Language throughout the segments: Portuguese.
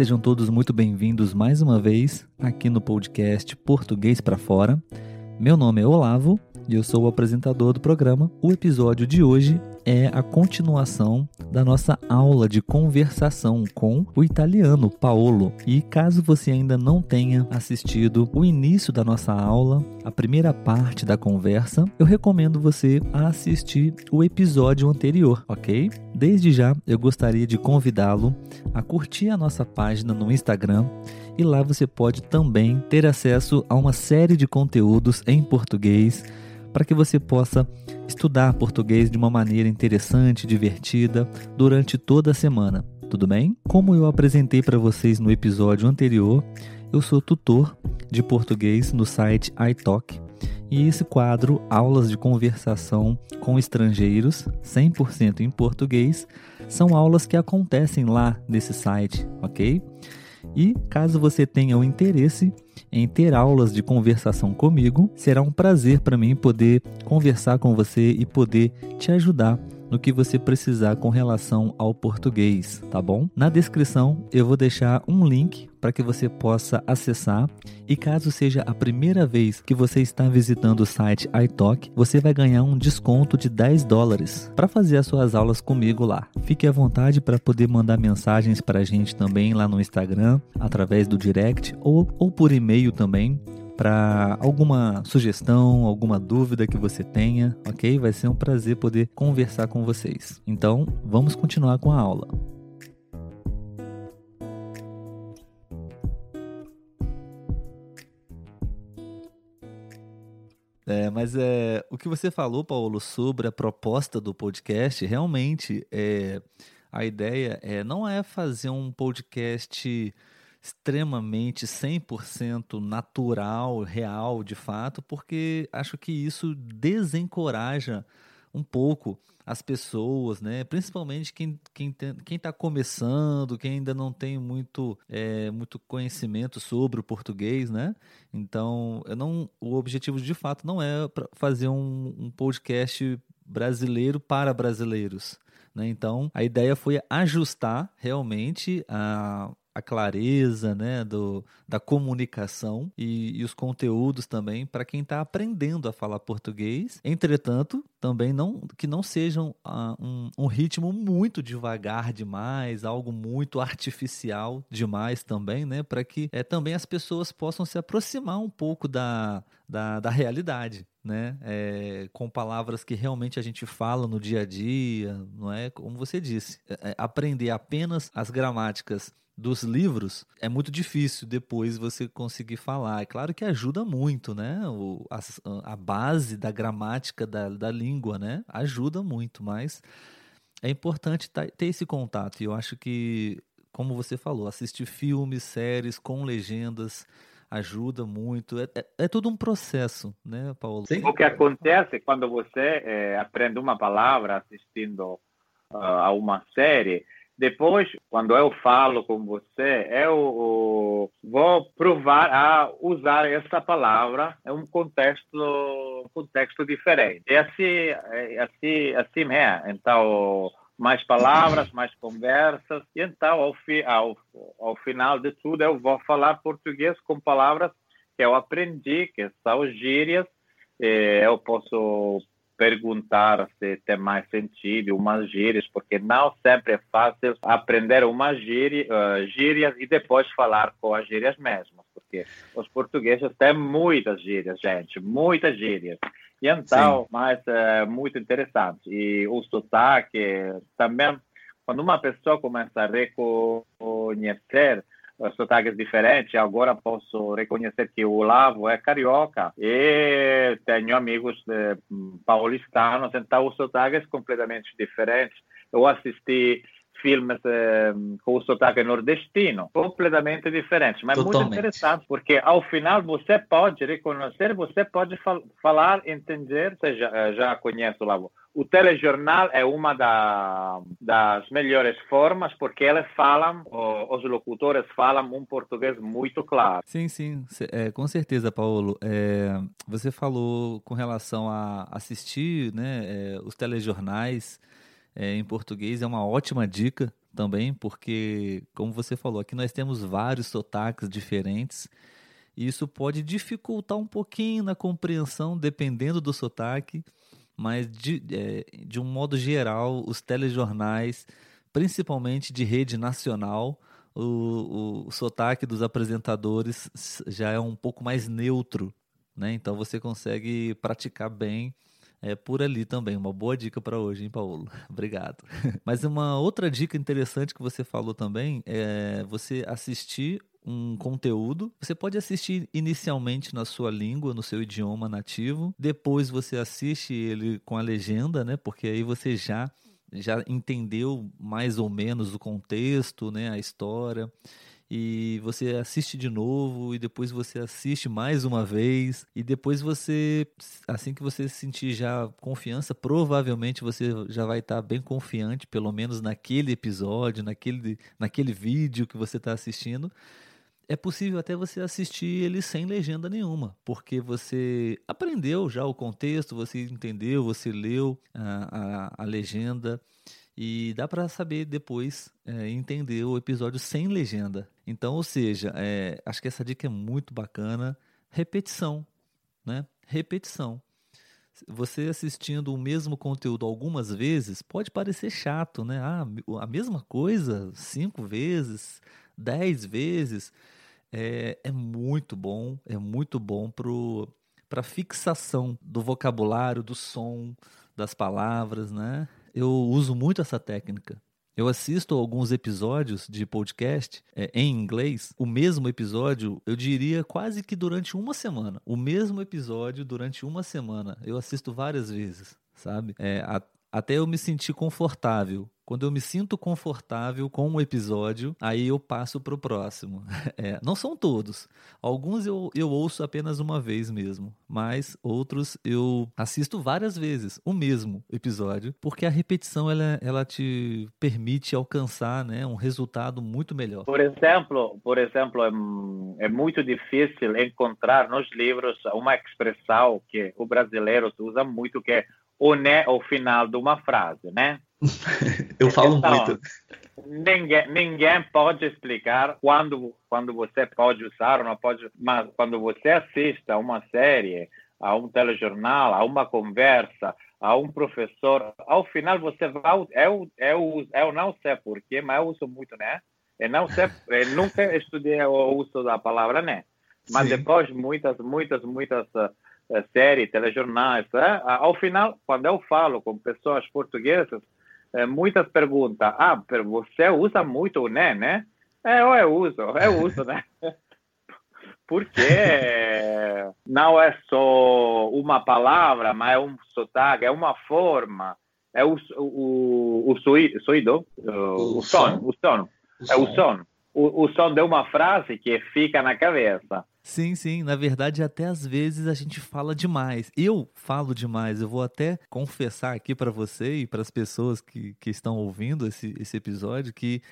Sejam todos muito bem-vindos mais uma vez aqui no podcast Português para Fora. Meu nome é Olavo e eu sou o apresentador do programa. O episódio de hoje é a continuação da nossa aula de conversação com o italiano Paolo. E caso você ainda não tenha assistido o início da nossa aula, a primeira parte da conversa, eu recomendo você assistir o episódio anterior, ok? Desde já, eu gostaria de convidá-lo a curtir a nossa página no Instagram e lá você pode também ter acesso a uma série de conteúdos em português para que você possa estudar português de uma maneira interessante, divertida durante toda a semana. Tudo bem? Como eu apresentei para vocês no episódio anterior, eu sou tutor de português no site iTalk e esse quadro, Aulas de Conversação com Estrangeiros, 100% em português, são aulas que acontecem lá nesse site, ok? E caso você tenha o interesse em ter aulas de conversação comigo, será um prazer para mim poder conversar com você e poder te ajudar no que você precisar com relação ao português, tá bom? Na descrição eu vou deixar um link para que você possa acessar. E caso seja a primeira vez que você está visitando o site iTalk, você vai ganhar um desconto de 10 dólares para fazer as suas aulas comigo lá. Fique à vontade para poder mandar mensagens para a gente também lá no Instagram, através do direct ou, ou por e-mail também para alguma sugestão, alguma dúvida que você tenha, ok? Vai ser um prazer poder conversar com vocês. Então, vamos continuar com a aula. É, mas é, o que você falou, Paulo, sobre a proposta do podcast, realmente é, a ideia é, não é fazer um podcast extremamente 100% natural, real, de fato, porque acho que isso desencoraja um pouco as pessoas, né? Principalmente quem quem quem está começando, quem ainda não tem muito é, muito conhecimento sobre o português, né? Então, eu não, o objetivo de fato não é fazer um, um podcast brasileiro para brasileiros. Né? Então, a ideia foi ajustar realmente a, a clareza né, do, da comunicação e, e os conteúdos também para quem está aprendendo a falar português. Entretanto, também não que não sejam uh, um, um, ritmo muito devagar demais, algo muito artificial demais também, né? Para que é, também as pessoas possam se aproximar um pouco da, da, da realidade. Né? É, com palavras que realmente a gente fala no dia a dia, não é? Como você disse, é, é aprender apenas as gramáticas dos livros, é muito difícil depois você conseguir falar. É claro que ajuda muito, né? O, a, a base da gramática da, da língua, né? Ajuda muito, mas é importante ter esse contato. E eu acho que, como você falou, assistir filmes, séries com legendas ajuda muito. É, é, é todo um processo, né, Paulo? Sim. O que acontece quando você é, aprende uma palavra assistindo uh, a uma série depois, quando eu falo com você, eu vou provar a usar essa palavra em um contexto, contexto diferente. É assim, é assim, assim é. Então, mais palavras, mais conversas. E então, ao, fi, ao, ao final de tudo, eu vou falar português com palavras que eu aprendi, que são gírias. Eu posso perguntar se tem mais sentido umas gírias, porque não sempre é fácil aprender umas gíria, uh, gírias e depois falar com as gírias mesmas, porque os portugueses têm muitas gírias, gente, muitas gírias. Então, Sim. mas é muito interessante. E o sotaque também, quando uma pessoa começa a reconhecer sotaques diferentes. Agora posso reconhecer que o Olavo é carioca e tenho amigos eh, paulistanos, então os sotaques completamente diferentes. Eu assisti filmes eh, com o sotaque nordestino, completamente diferentes, mas Totalmente. muito interessante, porque ao final você pode reconhecer, você pode fal falar, entender, você já, já conhece lá o telejornal é uma da, das melhores formas porque eles falam, os locutores falam um português muito claro. Sim, sim, é, com certeza, Paulo. É, você falou com relação a assistir né, é, os telejornais é, em português, é uma ótima dica também, porque, como você falou, aqui nós temos vários sotaques diferentes. E isso pode dificultar um pouquinho na compreensão, dependendo do sotaque mas de, é, de um modo geral, os telejornais, principalmente de rede nacional, o, o, o sotaque dos apresentadores já é um pouco mais neutro, né? Então você consegue praticar bem é, por ali também. Uma boa dica para hoje, hein, Paulo? Obrigado. Mas uma outra dica interessante que você falou também é você assistir um conteúdo. Você pode assistir inicialmente na sua língua, no seu idioma nativo. Depois você assiste ele com a legenda, né? Porque aí você já já entendeu mais ou menos o contexto, né, a história. E você assiste de novo e depois você assiste mais uma vez e depois você assim que você sentir já confiança, provavelmente você já vai estar bem confiante, pelo menos naquele episódio, naquele naquele vídeo que você está assistindo. É possível até você assistir ele sem legenda nenhuma, porque você aprendeu já o contexto, você entendeu, você leu a, a, a legenda e dá para saber depois é, entender o episódio sem legenda. Então, ou seja, é, acho que essa dica é muito bacana. Repetição, né? Repetição. Você assistindo o mesmo conteúdo algumas vezes pode parecer chato, né? Ah, a mesma coisa cinco vezes, dez vezes é, é muito bom, é muito bom para fixação do vocabulário, do som, das palavras, né? Eu uso muito essa técnica. Eu assisto alguns episódios de podcast é, em inglês, o mesmo episódio, eu diria quase que durante uma semana. O mesmo episódio durante uma semana. Eu assisto várias vezes, sabe? É, a, até eu me sentir confortável. Quando eu me sinto confortável com um episódio, aí eu passo para o próximo. É, não são todos. Alguns eu, eu ouço apenas uma vez mesmo, mas outros eu assisto várias vezes o mesmo episódio, porque a repetição ela, ela te permite alcançar né, um resultado muito melhor. Por exemplo, por exemplo é, é muito difícil encontrar nos livros uma expressão que o brasileiro usa muito, que é o né ao final de uma frase, né? Eu falo então, muito. Ninguém, ninguém pode explicar quando, quando você pode usar ou não pode, mas quando você assiste a uma série, a um telejornal, a uma conversa, a um professor, ao final você vai, eu, eu, eu não sei porquê, mas eu uso muito, né? Eu não sei, eu nunca estudei o uso da palavra né, mas Sim. depois muitas, muitas, muitas eh, séries, telejornais. É? Ao final, quando eu falo com pessoas portuguesas, é, muitas perguntam: ah, você usa muito o né, né? É, eu uso, eu uso, né? Porque não é só uma palavra, mas é um sotaque, é uma forma, é o, o, o, suído, o, o som, o som, é o som. O, o som de uma frase que fica na cabeça. Sim, sim. Na verdade, até às vezes a gente fala demais. Eu falo demais. Eu vou até confessar aqui para você e para as pessoas que, que estão ouvindo esse, esse episódio que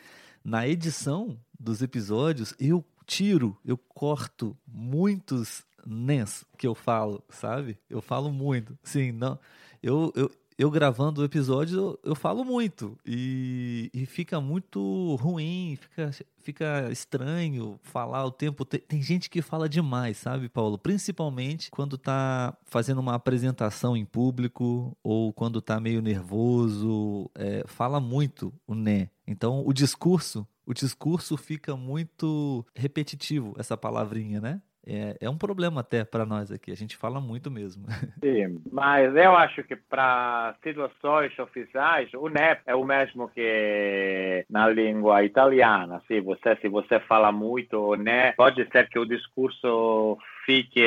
na edição dos episódios eu tiro, eu corto muitos nens que eu falo, sabe? Eu falo muito. Sim, não. Eu, eu, eu gravando o episódio, eu, eu falo muito. E, e, fica muito ruim, fica, fica estranho falar o tempo. Tem, tem, gente que fala demais, sabe, Paulo? Principalmente quando tá fazendo uma apresentação em público ou quando tá meio nervoso. É, fala muito o né. Então, o discurso. O discurso fica muito repetitivo, essa palavrinha, né? É, é um problema até para nós aqui. A gente fala muito mesmo. Sim, mas eu acho que para situações oficiais, o NEP é o mesmo que na língua italiana. Se você, se você fala muito né, pode ser que o discurso fique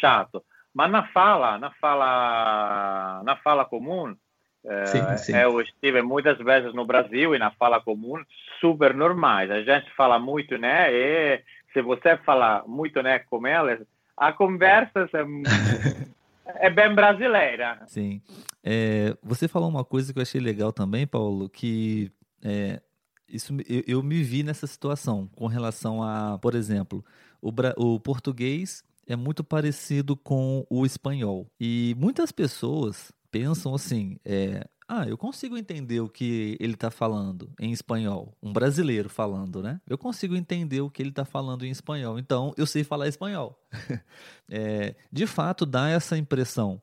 chato. Mas na fala, na fala, na fala comum, Sim, sim. Eu estive muitas vezes no Brasil e na fala comum, super normais. A gente fala muito, né? E se você falar muito, né, com elas, a conversa é, é bem brasileira. Sim. É, você falou uma coisa que eu achei legal também, Paulo, que é, isso, eu, eu, me vi nessa situação com relação a, por exemplo, o, o português é muito parecido com o espanhol. E muitas pessoas pensam assim: é, ah, eu consigo entender o que ele está falando em espanhol. Um brasileiro falando, né? Eu consigo entender o que ele está falando em espanhol. Então, eu sei falar espanhol. é, de fato, dá essa impressão.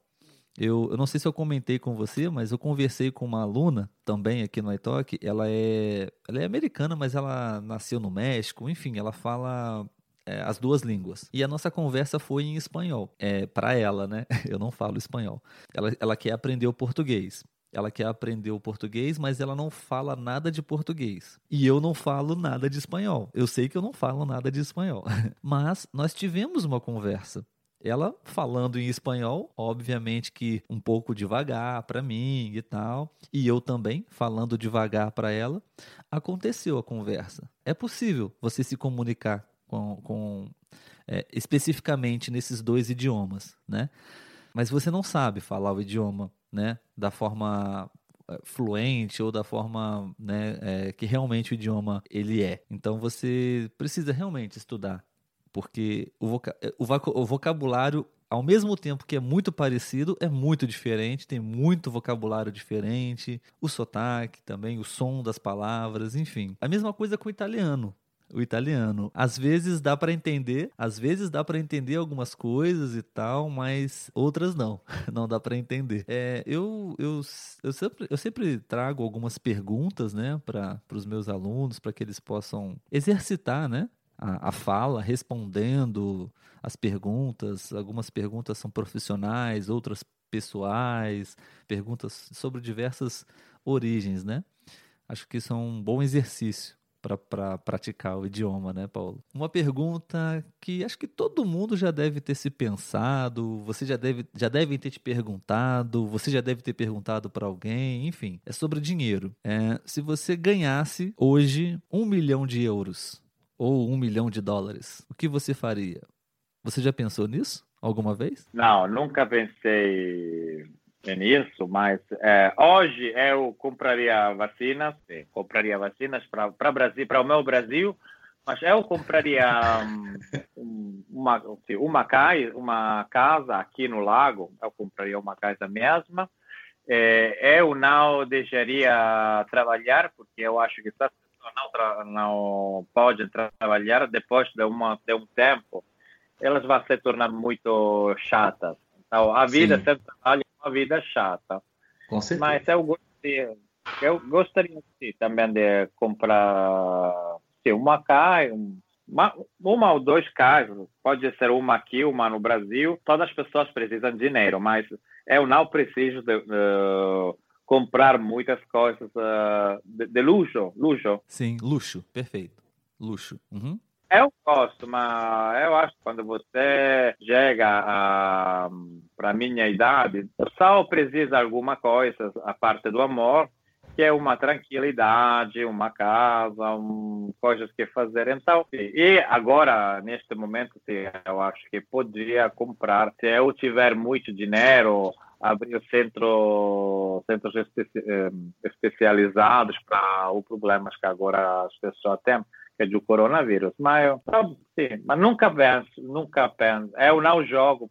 Eu, eu, não sei se eu comentei com você, mas eu conversei com uma aluna também aqui no iTalk. Ela é, ela é americana, mas ela nasceu no México. Enfim, ela fala é, as duas línguas. E a nossa conversa foi em espanhol, é, para ela, né? Eu não falo espanhol. Ela, ela quer aprender o português. Ela quer aprender o português, mas ela não fala nada de português. E eu não falo nada de espanhol. Eu sei que eu não falo nada de espanhol. Mas nós tivemos uma conversa. Ela falando em espanhol, obviamente que um pouco devagar para mim e tal, e eu também falando devagar para ela, aconteceu a conversa. É possível você se comunicar com, com é, especificamente nesses dois idiomas, né? Mas você não sabe falar o idioma, né? Da forma é, fluente ou da forma né, é, que realmente o idioma ele é. Então você precisa realmente estudar, porque o, voca é, o vocabulário ao mesmo tempo que é muito parecido, é muito diferente, tem muito vocabulário diferente, o sotaque também, o som das palavras, enfim. A mesma coisa com o italiano o italiano. Às vezes dá para entender, às vezes dá para entender algumas coisas e tal, mas outras não, não dá para entender. É, eu, eu, eu, sempre, eu sempre trago algumas perguntas, né, para os meus alunos, para que eles possam exercitar, né, a, a fala, respondendo as perguntas. Algumas perguntas são profissionais, outras pessoais, perguntas sobre diversas origens, né? Acho que isso é um bom exercício para praticar o idioma, né, Paulo? Uma pergunta que acho que todo mundo já deve ter se pensado, você já deve, já deve ter te perguntado, você já deve ter perguntado para alguém, enfim, é sobre dinheiro. É, se você ganhasse hoje um milhão de euros ou um milhão de dólares, o que você faria? Você já pensou nisso alguma vez? Não, nunca pensei nisso, mas é, hoje eu compraria vacinas, sim, compraria vacinas para Brasil, para o meu Brasil, mas eu compraria um, uma uma casa, uma casa aqui no lago, eu compraria uma casa mesma. É, eu não deixaria trabalhar porque eu acho que essa pessoa não, não pode trabalhar depois de, uma, de um tempo, elas vão se tornar muito chatas. Então, a vida Sim. sem trabalho uma vida chata. Com certeza. Mas eu gostaria, eu gostaria sim, também de comprar sim, uma casa, uma, uma ou dois casas, pode ser uma aqui, uma no Brasil. Todas as pessoas precisam de dinheiro, mas eu não preciso de, uh, comprar muitas coisas uh, de, de, luxo, luxo. Sim, luxo, perfeito, luxo. Uhum. Eu gosto, mas eu acho que quando você chega para a minha idade, só precisa alguma coisa, a parte do amor, que é uma tranquilidade, uma casa, um, coisas que fazer. Então, e agora, neste momento, eu acho que podia comprar, se eu tiver muito dinheiro, abrir centro, centros eh, especializados para os problemas que agora as pessoas têm do coronavírus. Mas, sim, mas nunca penso, nunca penso. Eu não jogo.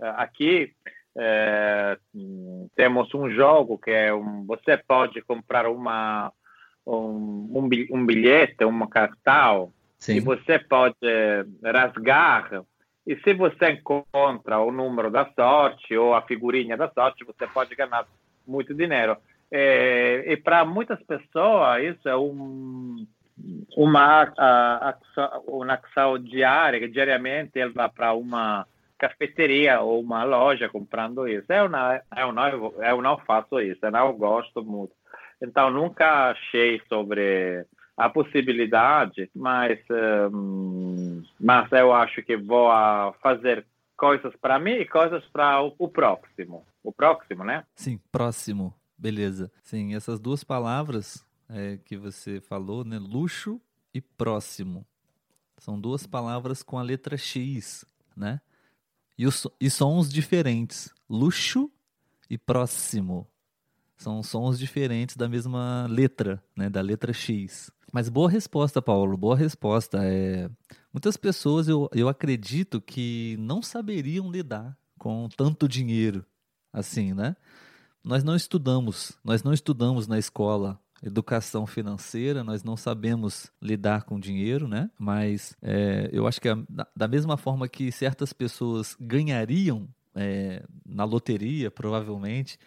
Eh, aqui é, temos um jogo que é um, você pode comprar uma um, um bilhete, uma cartão, Sim. e você pode rasgar. E se você encontra o número da sorte ou a figurinha da sorte, você pode ganhar muito dinheiro. É, e para muitas pessoas, isso é um uma uma ação diária, diariamente ele vai para uma cafeteria ou uma loja comprando isso. Eu não, eu não, eu não faço isso, eu não gosto muito. Então, nunca achei sobre a possibilidade, mas, um, mas eu acho que vou fazer coisas para mim e coisas para o, o próximo. O próximo, né? Sim, próximo. Beleza. Sim, essas duas palavras é, que você falou, né? Luxo e próximo. São duas palavras com a letra X, né? E, os, e sons diferentes. Luxo e próximo. São sons diferentes da mesma letra, né? Da letra X. Mas boa resposta, Paulo. Boa resposta. É... Muitas pessoas, eu, eu acredito, que não saberiam lidar com tanto dinheiro assim, né? Nós não estudamos, nós não estudamos na escola educação financeira, nós não sabemos lidar com dinheiro, né? Mas é, eu acho que a, da mesma forma que certas pessoas ganhariam é, na loteria, provavelmente,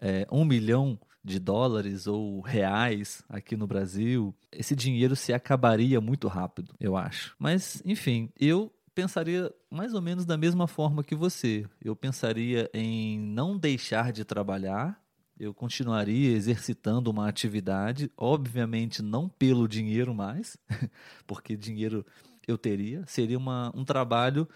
é, um milhão de dólares ou reais aqui no Brasil, esse dinheiro se acabaria muito rápido, eu acho. Mas, enfim, eu pensaria mais ou menos da mesma forma que você. Eu pensaria em não deixar de trabalhar, eu continuaria exercitando uma atividade, obviamente não pelo dinheiro mais, porque dinheiro eu teria, seria uma, um trabalho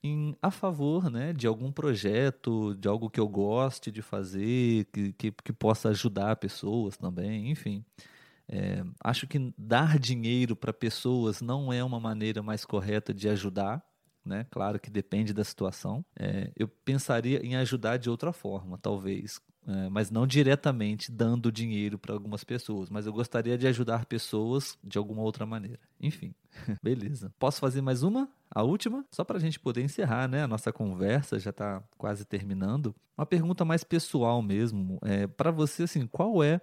em, a favor né, de algum projeto, de algo que eu goste de fazer, que, que, que possa ajudar pessoas também, enfim. É, acho que dar dinheiro para pessoas não é uma maneira mais correta de ajudar, né? Claro que depende da situação. É, eu pensaria em ajudar de outra forma, talvez, é, mas não diretamente dando dinheiro para algumas pessoas. Mas eu gostaria de ajudar pessoas de alguma outra maneira. Enfim, beleza. Posso fazer mais uma? A última? Só para a gente poder encerrar, né? A nossa conversa já está quase terminando. Uma pergunta mais pessoal mesmo. É, para você, assim, qual é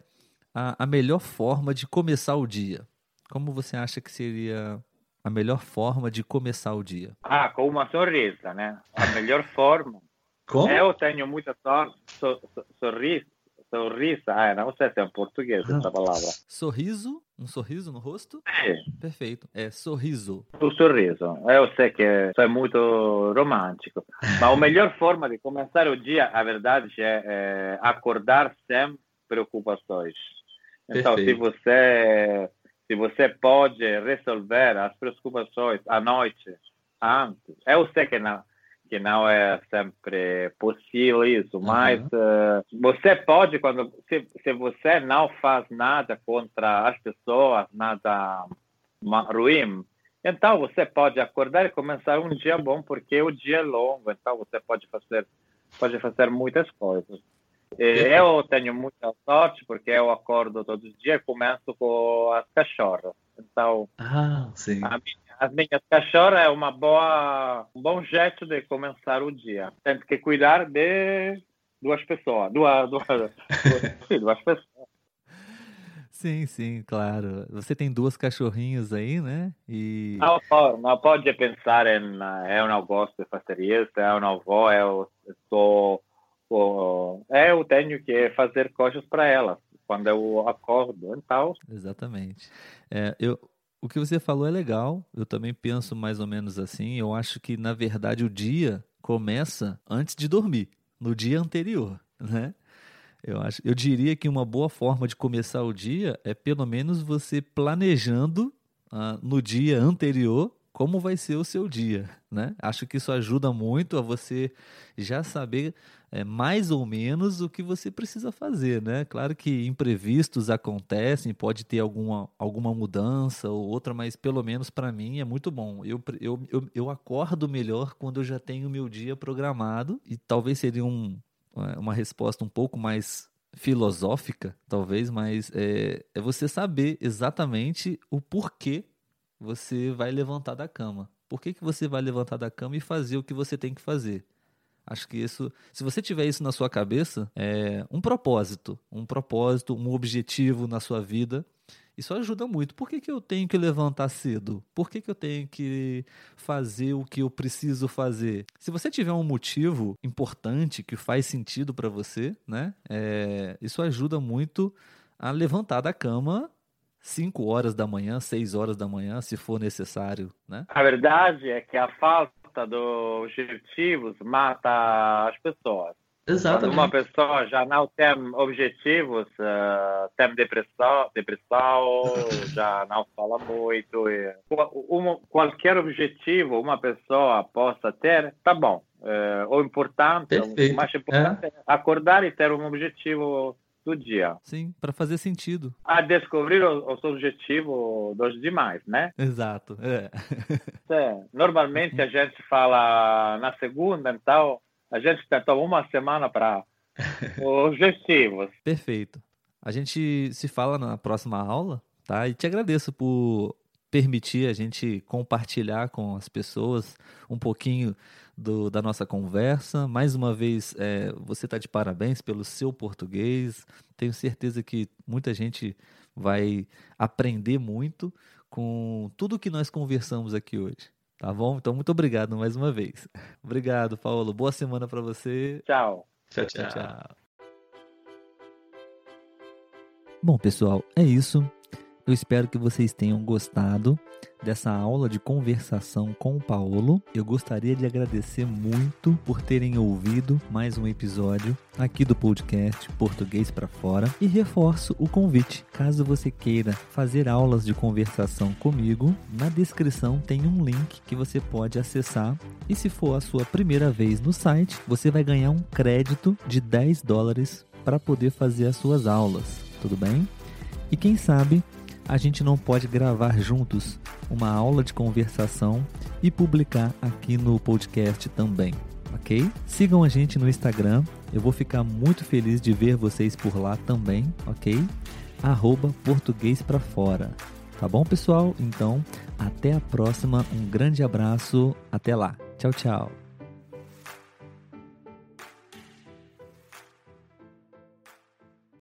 a, a melhor forma de começar o dia? Como você acha que seria a melhor forma de começar o dia? Ah, com uma sorrisa, né? A melhor forma. Como? Eu tenho muita sorte, so, so, sorriso, sorriso, ah, não sei se é em português essa palavra. Sorriso? Um sorriso no rosto? Sim. Perfeito, é sorriso. O sorriso. Eu sei que é muito romântico, mas a melhor forma de começar o dia, a verdade, é, é acordar sem preocupações. Então, Perfeito. se você se você pode resolver as preocupações à noite antes, eu sei que não que não é sempre possível isso, mas uh, você pode, quando se, se você não faz nada contra as pessoas, nada ruim, então você pode acordar e começar um dia bom, porque o dia é longo, então você pode fazer, pode fazer muitas coisas. Eu tenho muita sorte porque eu acordo todos os dias e começo com as cachorras. Então, ah, sim. A minha as minhas cachorras é uma boa, um bom jeito de começar o dia. Tem que cuidar de duas pessoas, duas, duas, duas, duas pessoas. Sim, sim, claro. Você tem duas cachorrinhos aí, né? E... Não, não pode pensar em eu não gosto de fazer isso, eu não vou, eu estou... Eu tenho que fazer coisas para elas quando eu acordo, então... Exatamente. É, eu, o que você falou é legal, eu também penso mais ou menos assim. Eu acho que, na verdade, o dia começa antes de dormir, no dia anterior, né? Eu, acho, eu diria que uma boa forma de começar o dia é pelo menos você planejando ah, no dia anterior como vai ser o seu dia, né? Acho que isso ajuda muito a você já saber é, mais ou menos o que você precisa fazer, né? Claro que imprevistos acontecem, pode ter alguma, alguma mudança ou outra, mas pelo menos para mim é muito bom. Eu, eu, eu, eu acordo melhor quando eu já tenho meu dia programado e talvez seria um, é, uma resposta um pouco mais filosófica, talvez, mas é, é você saber exatamente o porquê você vai levantar da cama. Por que, que você vai levantar da cama e fazer o que você tem que fazer? Acho que isso, se você tiver isso na sua cabeça, é um propósito, um propósito, um objetivo na sua vida, isso ajuda muito. Por que, que eu tenho que levantar cedo? Por que, que eu tenho que fazer o que eu preciso fazer? Se você tiver um motivo importante que faz sentido para você, né? É, isso ajuda muito a levantar da cama 5 horas da manhã, 6 horas da manhã, se for necessário, né? A verdade é que a falta dos objetivos mata as pessoas. Exatamente. Quando uma pessoa já não tem objetivos, uh, tem depressão, depressão já não fala muito. E, uma, qualquer objetivo uma pessoa possa ter, tá bom. Uh, o importante, Perfeito. o mais importante é. é acordar e ter um objetivo do dia. Sim, para fazer sentido. A descobrir os, objetivos dos demais, né? Exato. É. é. Normalmente a gente fala na segunda, então a gente tentou uma semana para objetivos. Perfeito. A gente se fala na próxima aula, tá? E te agradeço por permitir a gente compartilhar com as pessoas um pouquinho do, da nossa conversa. Mais uma vez, é, você está de parabéns pelo seu português. Tenho certeza que muita gente vai aprender muito com tudo que nós conversamos aqui hoje. Tá bom? Então, muito obrigado mais uma vez. Obrigado, Paulo. Boa semana para você. Tchau. Tchau, tchau. tchau. Bom, pessoal, é isso. Eu espero que vocês tenham gostado dessa aula de conversação com o Paulo. Eu gostaria de agradecer muito por terem ouvido mais um episódio aqui do podcast Português para Fora e reforço o convite. Caso você queira fazer aulas de conversação comigo, na descrição tem um link que você pode acessar e se for a sua primeira vez no site, você vai ganhar um crédito de 10 dólares para poder fazer as suas aulas. Tudo bem? E quem sabe a gente não pode gravar juntos uma aula de conversação e publicar aqui no podcast também, ok? Sigam a gente no Instagram, eu vou ficar muito feliz de ver vocês por lá também, ok? Arroba português para fora. Tá bom, pessoal? Então, até a próxima. Um grande abraço. Até lá. Tchau, tchau.